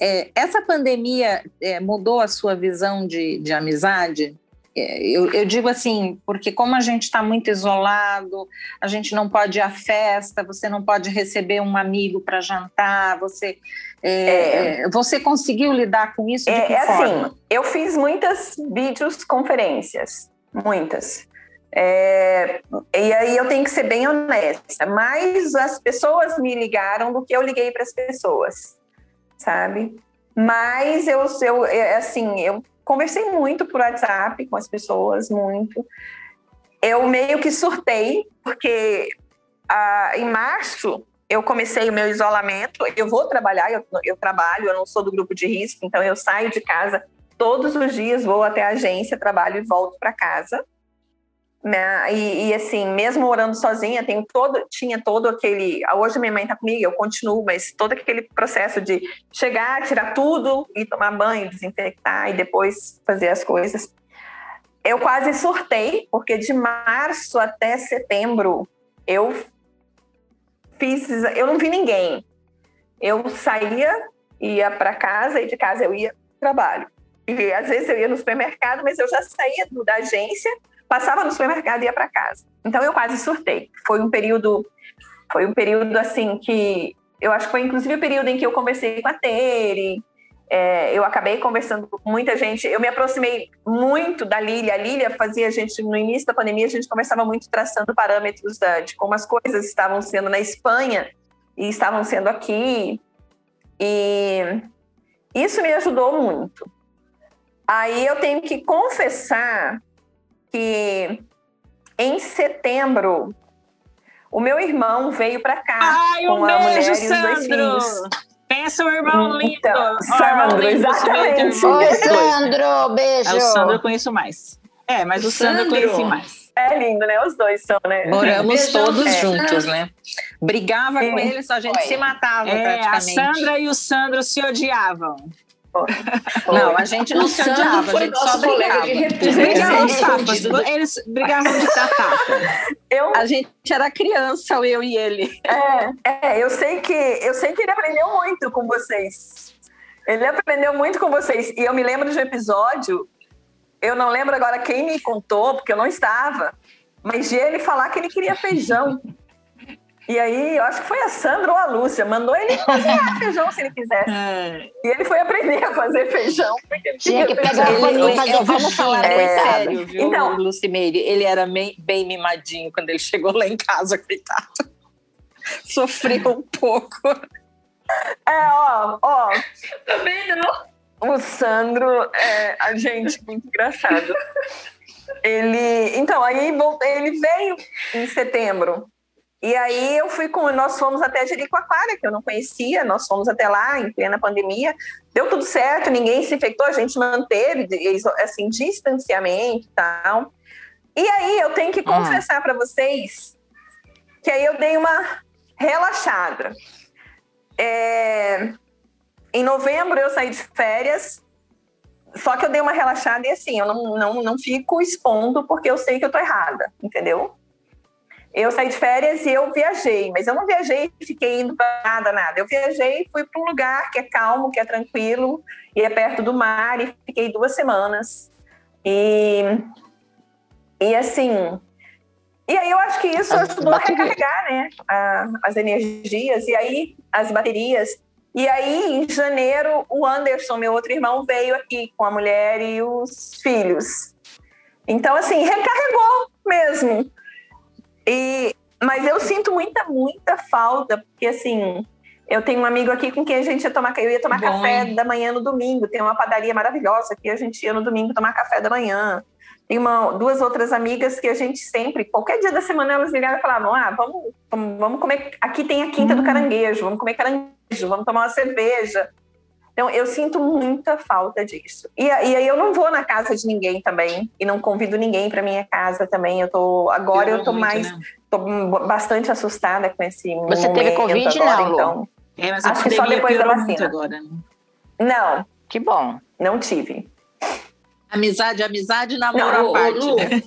é, essa pandemia é, mudou a sua visão de, de amizade? É, eu, eu digo assim, porque como a gente está muito isolado, a gente não pode ir à festa, você não pode receber um amigo para jantar, você, é, é, você conseguiu lidar com isso de É, que é forma? assim, eu fiz muitas videoconferências, muitas. É, e aí eu tenho que ser bem honesta, mais as pessoas me ligaram do que eu liguei para as pessoas, sabe? Mas eu, eu é, assim, eu conversei muito por WhatsApp com as pessoas, muito. Eu meio que surtei, porque ah, em março eu comecei o meu isolamento. Eu vou trabalhar, eu, eu trabalho, eu não sou do grupo de risco, então eu saio de casa todos os dias, vou até a agência, trabalho e volto para casa. Né? E, e, assim, mesmo morando sozinha, tenho todo, tinha todo aquele. Hoje minha mãe está comigo, eu continuo, mas todo aquele processo de chegar, tirar tudo e tomar banho, desinfectar e depois fazer as coisas. Eu quase surtei, porque de março até setembro eu fiz. Eu não vi ninguém. Eu saía, ia para casa e de casa eu ia trabalho. E às vezes eu ia no supermercado, mas eu já saía da agência passava no supermercado e ia para casa. Então eu quase surtei. Foi um período, foi um período assim que eu acho que foi inclusive o período em que eu conversei com a Tere. É, eu acabei conversando com muita gente. Eu me aproximei muito da Lília. A Lília fazia a gente no início da pandemia a gente conversava muito traçando parâmetros da, de como as coisas estavam sendo na Espanha e estavam sendo aqui. E isso me ajudou muito. Aí eu tenho que confessar que em setembro o meu irmão veio para cá Ai, com um a mulher beijo, e os dois Sandro! filhos. Pensa o irmão lindo! Então, irmão Sandro, lindo, exatamente. Oi. Sandro, beijo. É, o Sandro eu conheço mais. É, mas o Sandro eu Sandro. conheci mais. É lindo, né? Os dois são, né? Moramos Beijão, todos é. juntos, né? Brigava com É. eles, a gente Foi. se matava É, a praticamente. Sandra e o Sandro se odiavam. Não, a gente não O se a gente só nosso brigava. de brigavam tapas. Eles brigavam de tapa. Eu, A gente era criança, eu e ele. é, é, eu sei que eu sei que ele aprendeu muito com vocês. Ele aprendeu muito com vocês. E eu me lembro de um episódio, eu não lembro agora quem me contou, porque eu não estava, mas de ele falar que ele queria feijão. E aí, eu acho que foi a Sandra ou a Lúcia, mandou ele cozinhar feijão se ele quisesse. É. E ele foi aprender a fazer feijão. porque ele Tinha que pegar feijão. a paninha e Ele- fazer vamos falar coitado. sério, viu, Então- Lucimeire? Ele era bem, bem mimadinho quando ele chegou lá em casa, coitado. Sofreu um pouco. É, ó, ó, Também não. O Sandro é a gente muito engraçado. Ele, então, aí ele veio em setembro. E aí eu fui com, nós fomos até Jericoacoara, que eu não conhecia, nós fomos até lá em plena pandemia. Deu tudo certo, ninguém se infectou, a gente manteve assim distanciamento e tal. E aí eu tenho que confessar para vocês que aí eu dei uma relaxada. É, em novembro eu saí de férias, só que eu dei uma relaxada e assim, eu não, não, não fico expondo porque eu sei que eu tô errada, entendeu? Eu saí de férias e eu viajei, mas eu não viajei e fiquei indo para nada, nada. Eu viajei e fui para um lugar que é calmo, que é tranquilo, e é perto do mar, e fiquei duas semanas. E, e assim. E aí eu acho que isso As ajudou a baterias. recarregar, né? a- as energias, e aí as baterias. E aí, em janeiro, o Anderson, meu outro irmão, veio aqui com a mulher e os filhos. Então, assim, recarregou mesmo. E, mas eu sinto muita, muita falta, porque assim, eu tenho um amigo aqui com quem a gente ia tomar, eu ia tomar Bom, café da manhã no domingo. Tem uma padaria maravilhosa que a gente ia no domingo tomar café da manhã. Tem uma, duas outras amigas que a gente sempre, qualquer dia da semana, elas ligavam e falavam: Ah, vamos, vamos, vamos comer. Aqui tem a Quinta do Caranguejo, vamos comer caranguejo, vamos tomar uma cerveja. Então, eu sinto muita falta disso. E, e aí eu não vou na casa de ninguém também, e não convido ninguém para minha casa também. Eu tô agora eu, eu tô muito, mais né? tô bastante assustada com esse Você teve covid agora, não, então. É, mas acho que só depois da vacina. Agora, né? Não. Que bom. Não tive. Amizade, amizade, namoro não, à parte. Lu, né?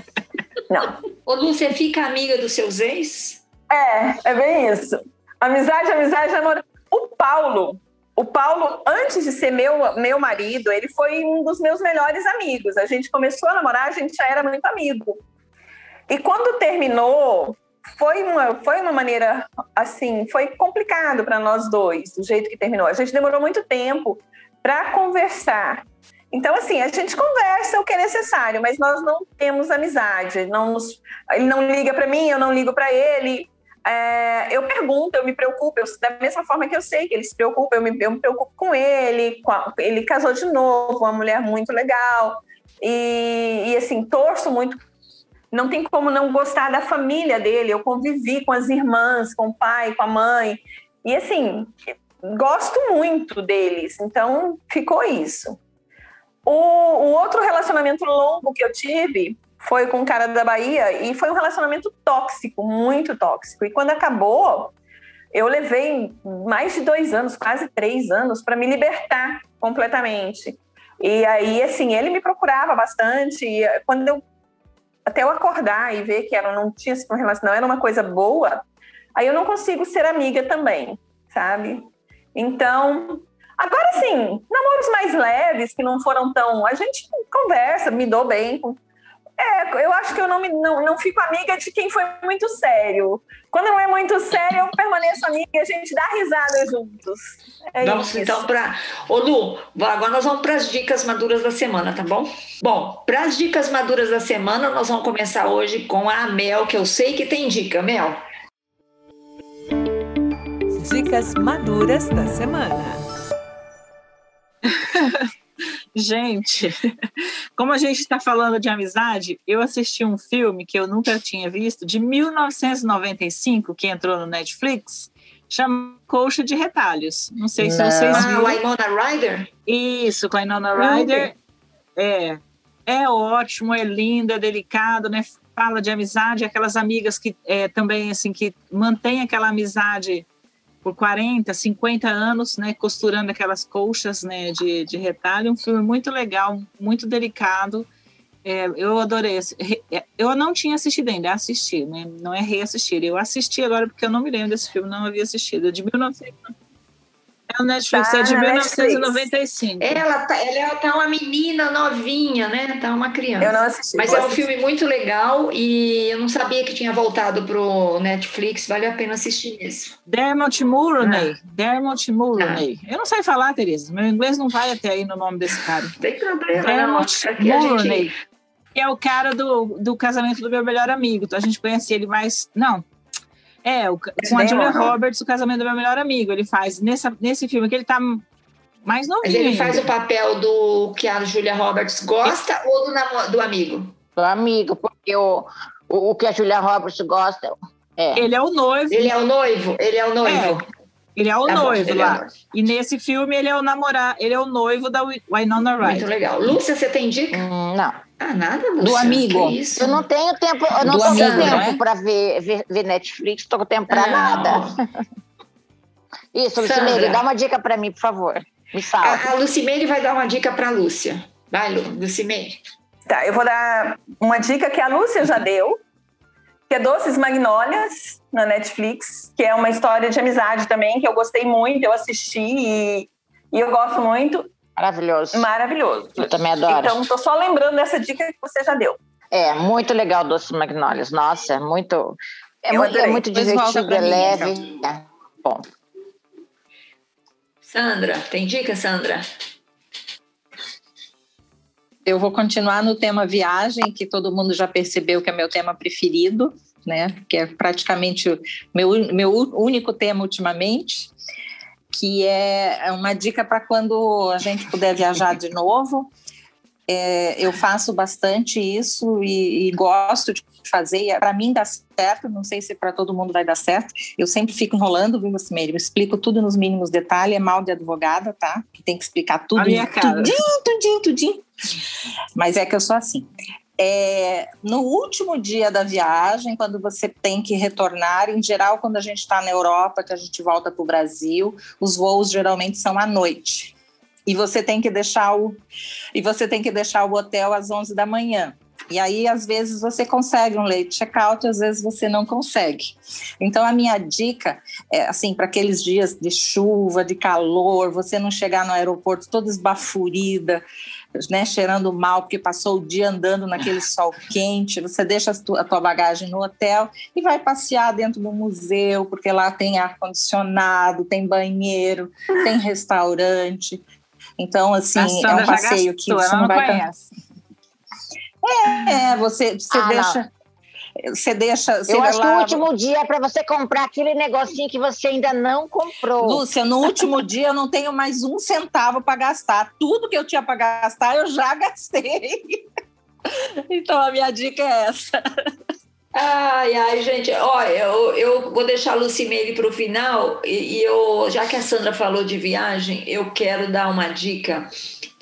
Não. Ô, Lu, você fica amiga dos seus ex? É, é bem isso. Amizade, amizade, namoro. O Paulo, o Paulo, antes de ser meu, meu marido, ele foi um dos meus melhores amigos. A gente começou a namorar, a gente já era muito amigo. E quando terminou, foi uma, foi uma maneira assim, foi complicado para nós dois, do jeito que terminou. A gente demorou muito tempo para conversar. Então, assim, a gente conversa o que é necessário, mas nós não temos amizade. Não nos, ele não liga para mim, eu não ligo para ele. É, eu pergunto, eu me preocupo, eu, da mesma forma que eu sei que ele se preocupa, eu me, eu me preocupo com ele, com a, ele casou de novo, uma mulher muito legal, e, e, assim, torço muito, não tem como não gostar da família dele, eu convivi com as irmãs, com o pai, com a mãe, e assim, gosto muito deles, então ficou isso. O, o outro relacionamento longo que eu tive foi com um cara da Bahia e foi um relacionamento tóxico, muito tóxico. E quando acabou, eu levei mais de dois anos, quase três anos, para me libertar completamente. E aí, assim, ele me procurava bastante. E quando eu até eu acordar e ver que ela não tinha uma relação, não era uma coisa boa, aí eu não consigo ser amiga também, sabe? Então, agora sim, namoros mais leves que não foram tão, a gente conversa, me dou bem com é, eu acho que eu não, me, não, não fico amiga de quem foi muito sério. Quando não é muito sério, eu permaneço amiga e a gente dá risada juntos. É vamos isso. então para. Ô Lu, agora nós vamos para as dicas maduras da semana, tá bom? Bom, para as dicas maduras da semana, nós vamos começar hoje com a Mel, que eu sei que tem dica, Mel. Dicas maduras da semana. Gente, como a gente está falando de amizade, eu assisti um filme que eu nunca tinha visto, de 1995, que entrou no Netflix, chama Coxa de Retalhos. Não sei se Não. vocês ah, viram. Ah, Winona Ryder? Isso, com a Winona Ryder. É, é ótimo, é lindo, é delicado, né? Fala de amizade, aquelas amigas que é, também, assim, que mantém aquela amizade por 40, 50 anos, né, costurando aquelas colchas, né, de, de retalho. Um filme muito legal, muito delicado. É, eu adorei. É, eu não tinha assistido ainda, assisti, né? Não é reassistir. Eu assisti agora porque eu não me lembro desse filme, não havia assistido. É de 1990. É o Netflix, tá, é de 1995. Ela tá, ela tá uma menina novinha, né? Tá uma criança. Eu não assisti. Mas é um filme muito legal e eu não sabia que tinha voltado pro Netflix. Vale a pena assistir isso. Dermot Mulroney. Ah. Dermot Mulroney. Ah. Eu não sei falar, Tereza. Meu inglês não vai até aí no nome desse cara. Tem problema, Dermot não. Mulroney. Gente... É o cara do, do casamento do meu melhor amigo. Então a gente conhece ele mais. Não, é, o, com a Julia Roberts, o casamento do meu melhor amigo. Ele faz nessa, nesse filme que ele tá mais novinho. Mas ele faz o papel do que a Julia Roberts gosta é. ou do, do amigo? Do amigo, porque o, o, o, que a Julia Roberts gosta. É. Ele é o noivo. Ele é o noivo, ele é o noivo. É. Ele é o tá noivo bom, lá. É o e nesse filme ele é o namorado, ele é o noivo da Winona Ryder. Muito legal. Lúcia, você tem dica? Hum, não. Ah, nada, Lúcia. Do amigo. Eu não tenho tempo, eu não tenho tempo é? para ver, ver, ver, Netflix, estou com tempo para nada. Isso, Lucimeire, dá uma dica para mim, por favor. Me salve. A, a Lucimeire vai dar uma dica para a Lúcia. Vai, Lu, Lucimeire. Tá, eu vou dar uma dica que a Lúcia já deu, que é Doces Magnólias, na Netflix, que é uma história de amizade também, que eu gostei muito, eu assisti e, e eu gosto muito. Maravilhoso. Maravilhoso. Eu também adoro. Então, estou só lembrando dessa dica que você já deu. É, muito legal Doces Magnólias. Nossa, muito... É, muito, é muito divertido, é leve. Então. É, bom. Sandra, tem dica, Sandra? Eu vou continuar no tema viagem, que todo mundo já percebeu que é meu tema preferido, né? Que é praticamente o meu, meu único tema ultimamente, que é uma dica para quando a gente puder viajar de novo. É, eu faço bastante isso e, e gosto de fazer. Para mim dá certo, não sei se para todo mundo vai dar certo. Eu sempre fico enrolando, viu, Cimeiro? Eu explico tudo nos mínimos detalhes, é mal de advogada, tá? Que tem que explicar tudo, A minha cara. tudinho, tudinho, tudinho. Mas é que eu sou assim. É, no último dia da viagem, quando você tem que retornar, em geral, quando a gente está na Europa, que a gente volta para o Brasil, os voos geralmente são à noite. E você tem que deixar o e você tem que deixar o hotel às 11 da manhã. E aí, às vezes, você consegue um late check-out, às vezes você não consegue. Então, a minha dica é, assim, para aqueles dias de chuva, de calor, você não chegar no aeroporto toda esbafurida, né, cheirando mal, porque passou o dia andando naquele sol quente, você deixa a tua, bagagem no hotel e vai passear dentro do museu, porque lá tem ar-condicionado, tem banheiro, tem restaurante. Então, assim, A é um passeio que gastou, você ela não não vai... conhece. É, você, você Ah, não. Você deixa... Você Eu acho que lá- o último dia é para você comprar aquele negocinho que você ainda não comprou. Lúcia, no último dia eu não tenho mais um centavo para gastar. Tudo que eu tinha para gastar, eu já gastei. Então a minha dica é essa. Ai, ai, gente, ó, eu, eu vou deixar a Lucimeire para o final e, e eu, já que a Sandra falou de viagem, eu quero dar uma dica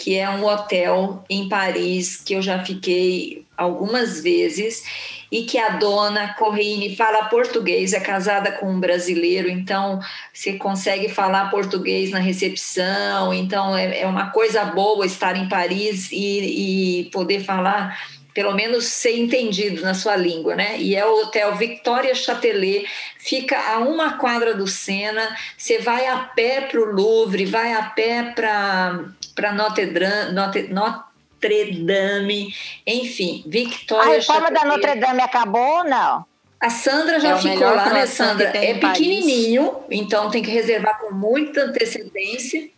que é um hotel em Paris que eu já fiquei algumas vezes e que a dona Corrine fala português, é casada com um brasileiro, então você consegue falar português na recepção, então é, é uma coisa boa estar em Paris e, e poder falar pelo menos ser entendido na sua língua, né? E é o Hotel Victoria Châtelet, fica a uma quadra do Sena, você vai a pé para o Louvre, vai a pé para Notre Dame, Notre, Notre Dame, enfim, A Victoria reforma da Châtelet. Notre Dame acabou ou não? A Sandra já É ficou lá, né, Sandra? É Paris. pequenininho, então tem que reservar com muita antecedência.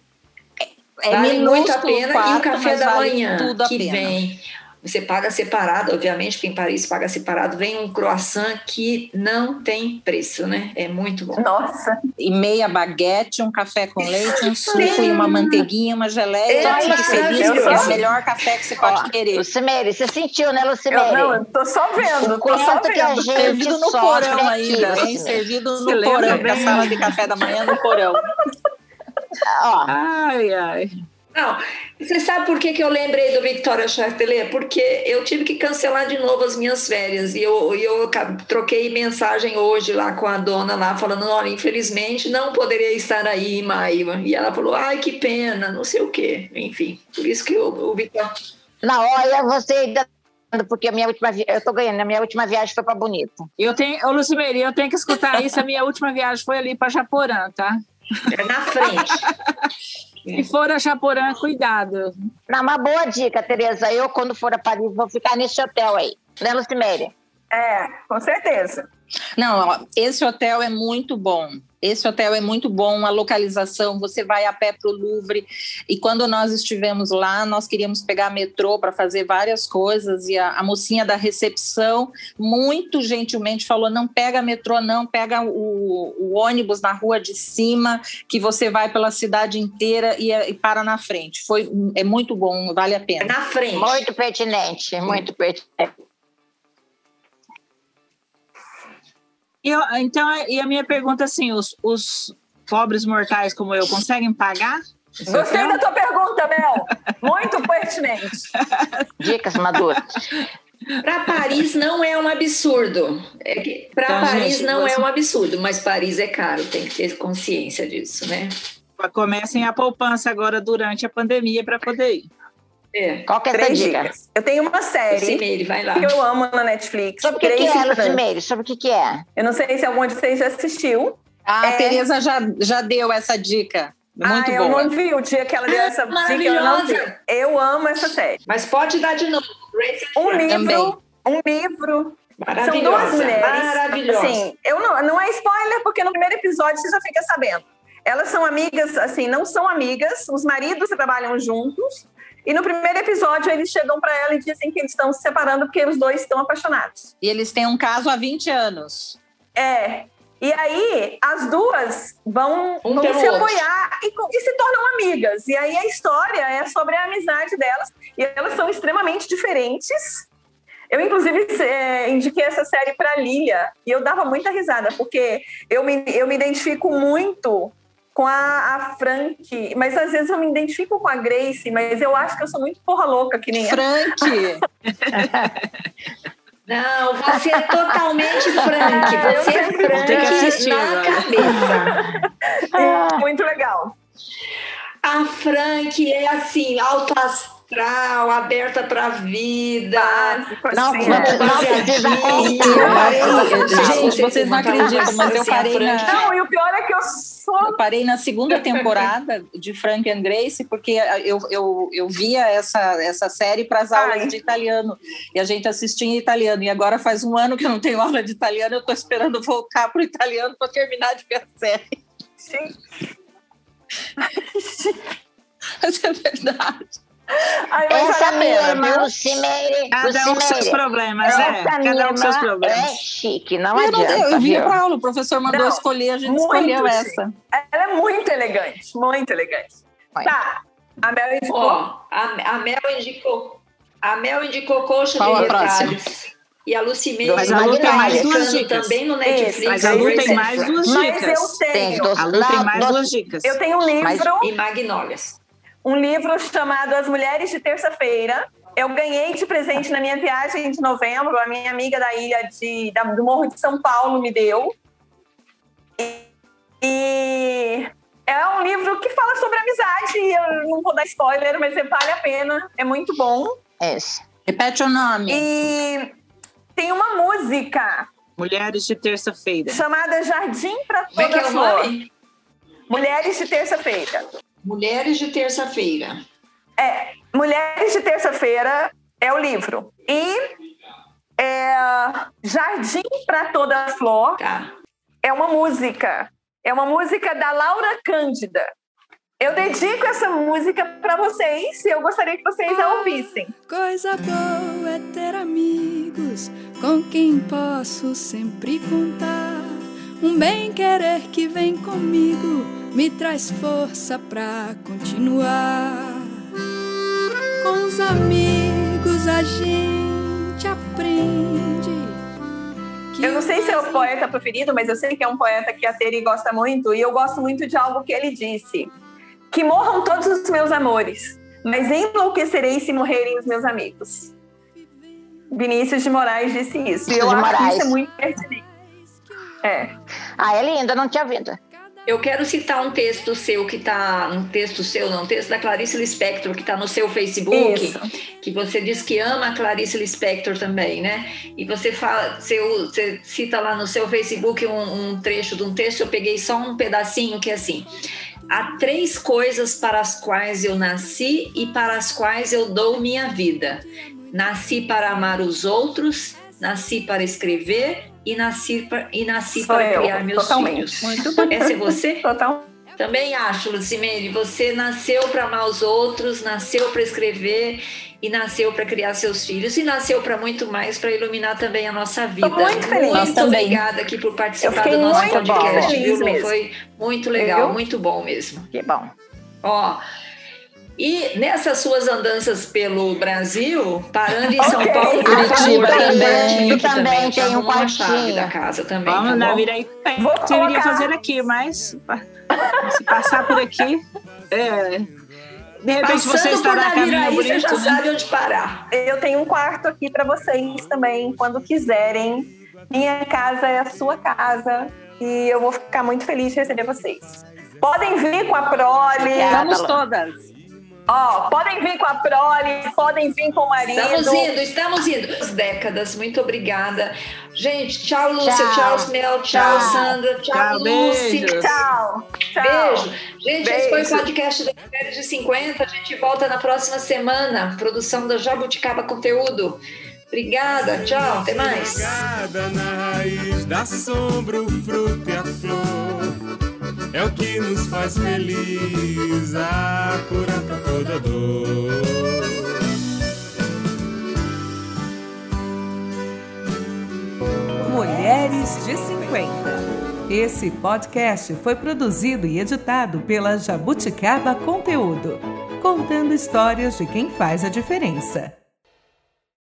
É vale muito a pena. e o café da vale manhã, tudo a que pena. vem. Você paga separado, obviamente, porque em Paris paga separado. Vem um croissant que não tem preço, né? É muito bom. Nossa, E meia baguete, um café com leite, um suco e uma manteiguinha, uma geleia. É fique feliz, porque é o melhor café que você pode querer. Lucimeire, você sentiu, né, eu, Lucimeire? não, eu tô só vendo, o tô só quanto que a vendo. gente Servido no porão aqui, ainda, hein? Servido no porão, bem? com a sala de café da manhã no porão. Ó, Ai, ai. Não, você sabe por que, que eu lembrei do Victoria Châtelet? Porque eu tive que cancelar de novo as minhas férias e eu, eu troquei mensagem hoje lá com a dona lá, falando, olha, infelizmente não poderia estar aí em maio. E ela falou, ai, que pena, não sei o quê. Enfim, por isso que o, o Victoria... na hora você ainda porque a minha última vi... eu tô ganhando, a minha última viagem foi para Bonito. Eu tenho, ô Lucimeire, eu tenho que escutar isso. A minha última viagem foi ali para Japorã, tá? É na frente. Se for a Japorã, cuidado. Não, uma boa dica, Tereza. Eu, quando for a Paris, vou ficar nesse hotel aí. Né, Lucimeire? É, com certeza. Não, esse hotel é muito bom. Esse hotel é muito bom, a localização, você vai a pé para o Louvre. E quando nós estivemos lá, nós queríamos pegar metrô para fazer várias coisas. E a, a mocinha da recepção, muito gentilmente, falou: não pega metrô, não, pega o, o ônibus na rua de cima, que você vai pela cidade inteira e, e para na frente. Foi, é muito bom, vale a pena. na frente. Muito pertinente, muito pertinente. Eu- então, e a minha pergunta assim: os, os pobres mortais como eu conseguem pagar? Gostei da tua pergunta, Mel. Muito pertinente. Dicas maduras. Para Paris não é um absurdo. É para Então, Paris gente, não você- é um absurdo, mas Paris é caro, tem que ter consciência disso, né? Comecem a poupança agora durante a pandemia para poder ir. É. Qual que é Três dica? dicas. Eu tenho uma série Cimeire, vai lá. que eu amo na Netflix. Sobre o que, que é. Lucimeire? Sobre o que, que é? Eu não sei se algum de vocês já assistiu. A É. Tereza já, já deu essa dica. Muito ah, eu boa. não vi o dia que ela deu essa dica, eu não vi. maravilhosa. Eu amo essa série. Mas pode dar de novo. Grace Um livro, um livro. São duas mulheres. Maravilhosa. Assim, eu não, não é spoiler, porque no primeiro episódio você já fica sabendo. Elas são amigas, assim, não são amigas, os maridos trabalham juntos. E no primeiro episódio eles chegam para ela e dizem que eles estão se separando porque os dois estão apaixonados. E eles têm um caso há 20 anos. É. E aí as duas vão, Um vão se apoiar e, e se tornam amigas. E aí a história é sobre a amizade delas. E elas são extremamente diferentes. Eu, inclusive, eh, indiquei essa série para Lilia e eu dava muita risada, porque eu me, eu me identifico muito com a, a Frank, mas às vezes eu me identifico com a Grace, mas eu acho que eu sou muito porra louca, que nem. Frank, Não, você é totalmente Frank. Você é Frank. Na cabeça. Muito legal. A Frank é assim, alto astral, aberta pra vida. Básico, Não, assim, não, é. não parei, gente, vocês não acreditam, mas eu Assim, a parei na, Não, e o pior é que eu sou eu parei na segunda temporada de Frank and Grace, porque eu, eu, eu via essa, essa série para as aulas Ai. de italiano, e a gente assistia em italiano, e agora faz um ano que eu não tenho aula de italiano, eu estou esperando voltar para o italiano para terminar de ver a série. Mas é verdade. Ai, mas Essa minha irmã viu? Lucimeire, Cada um com seus problemas, é. Cada um com seus é problemas. chique, não eu, não, adianta, eu vinha viu? para aula, o professor mandou Não, escolher, a gente escolheu chique. essa. Ela é muito elegante, muito elegante. Tá, a Mel indicou. Ó, a, a Mel indicou. A Mel indicou coxa Qual de a próxima? retalhos. E a Lucimeire Mas a Lu tem mais duas dicas. também no Netflix. Isso, Mas a Lu tem mais duas mas dicas. eu Tem tenho. dois- A Lu tem mais duas dicas. Eu tenho um Mas- livro, E Magnólias. Um livro chamado As Mulheres de Terça-feira. Eu ganhei de presente na minha viagem de novembro. A minha amiga da ilha de, da- do Morro de São Paulo me deu. E, e é um livro que fala sobre amizade. Eu não vou dar spoiler, mas vale a pena. É muito bom. Esse. Repete o nome. E tem uma música Mulheres de terça-feira. chamada Jardim para Como é que Toda é o Flor. nome? Mulheres de Terça-feira. Mulheres de terça-feira. É, Mulheres de Terça-feira é o livro. E é, Jardim para Toda Flor Tá. é uma música. É uma música da Laura Cândida. Eu dedico essa música para vocês e eu gostaria que vocês a ouvissem. Coisa boa é ter amigos com quem posso sempre contar. Um bem-querer que vem comigo me traz força pra continuar. Com os amigos a gente aprende. que Eu não sei se é o poeta preferido, mas eu sei que é um poeta que a Teri gosta muito e eu gosto muito de algo que ele disse: que morram todos os meus amores, mas enlouquecerei se morrerem os meus amigos. Vinícius de Moraes disse isso. E eu De acho que Moraes. isso é muito pertinente. É. Ah, é linda, não tinha vindo. Eu quero citar um texto seu que está, um texto seu, não, um texto da Clarice Lispector que está no seu Facebook, Isso. que você diz que ama a Clarice Lispector também, né? E você fala, você, você cita lá no seu Facebook um, um trecho de um texto, eu peguei só um pedacinho que é assim. Há três coisas para as quais eu nasci e para as quais eu dou minha vida. Nasci para amar os outros, nasci para escrever e nasci, para, e criar meus totalmente. filhos. Muito bom. Essa é você? Total. Também acho, Lucimeire, você nasceu para amar os outros, nasceu para escrever e nasceu para criar seus filhos e nasceu para muito mais, para iluminar também a nossa vida. muito feliz. Muito também. obrigada aqui por participar do nosso podcast, viu, mesmo. Foi muito legal, muito bom mesmo. Que bom. Ó, e nessas suas andanças pelo Brasil, parando em São. Paulo, Curitiba tem também. aqui Também tem um chave quartinho. da casa também, Vamos tá na vida aí. Vou iria colocar- fazer aqui, mas se passar por aqui, é, de repente Passando você por estará a caminho você já né? sabe onde parar. Eu tenho um quarto aqui para vocês também, quando quiserem. Minha casa é a sua casa e eu vou ficar muito feliz de receber vocês. Podem vir com a prole. Vamos todas. Ó, podem vir com a prole, podem vir com o marido. Estamos indo, estamos indo. As décadas, muito obrigada. Gente, tchau, Lúcia, Tchau. tchau, Smel, tchau, Tchau. Sandra, tchau, Tchau, beijos. Tchau. Tchau. Beijo. Gente, esse foi o Beijo. podcast da Mulheres de 50. A gente volta na próxima semana. Produção da Jabuticaba Conteúdo. Obrigada, tchau, até mais. Pegada na raiz da sombra, o fruto e a flor. É o que nos faz feliz, a cura pra toda dor. Mulheres de 50. Esse podcast foi produzido e editado pela Jabuticaba Conteúdo, contando histórias de quem faz a diferença.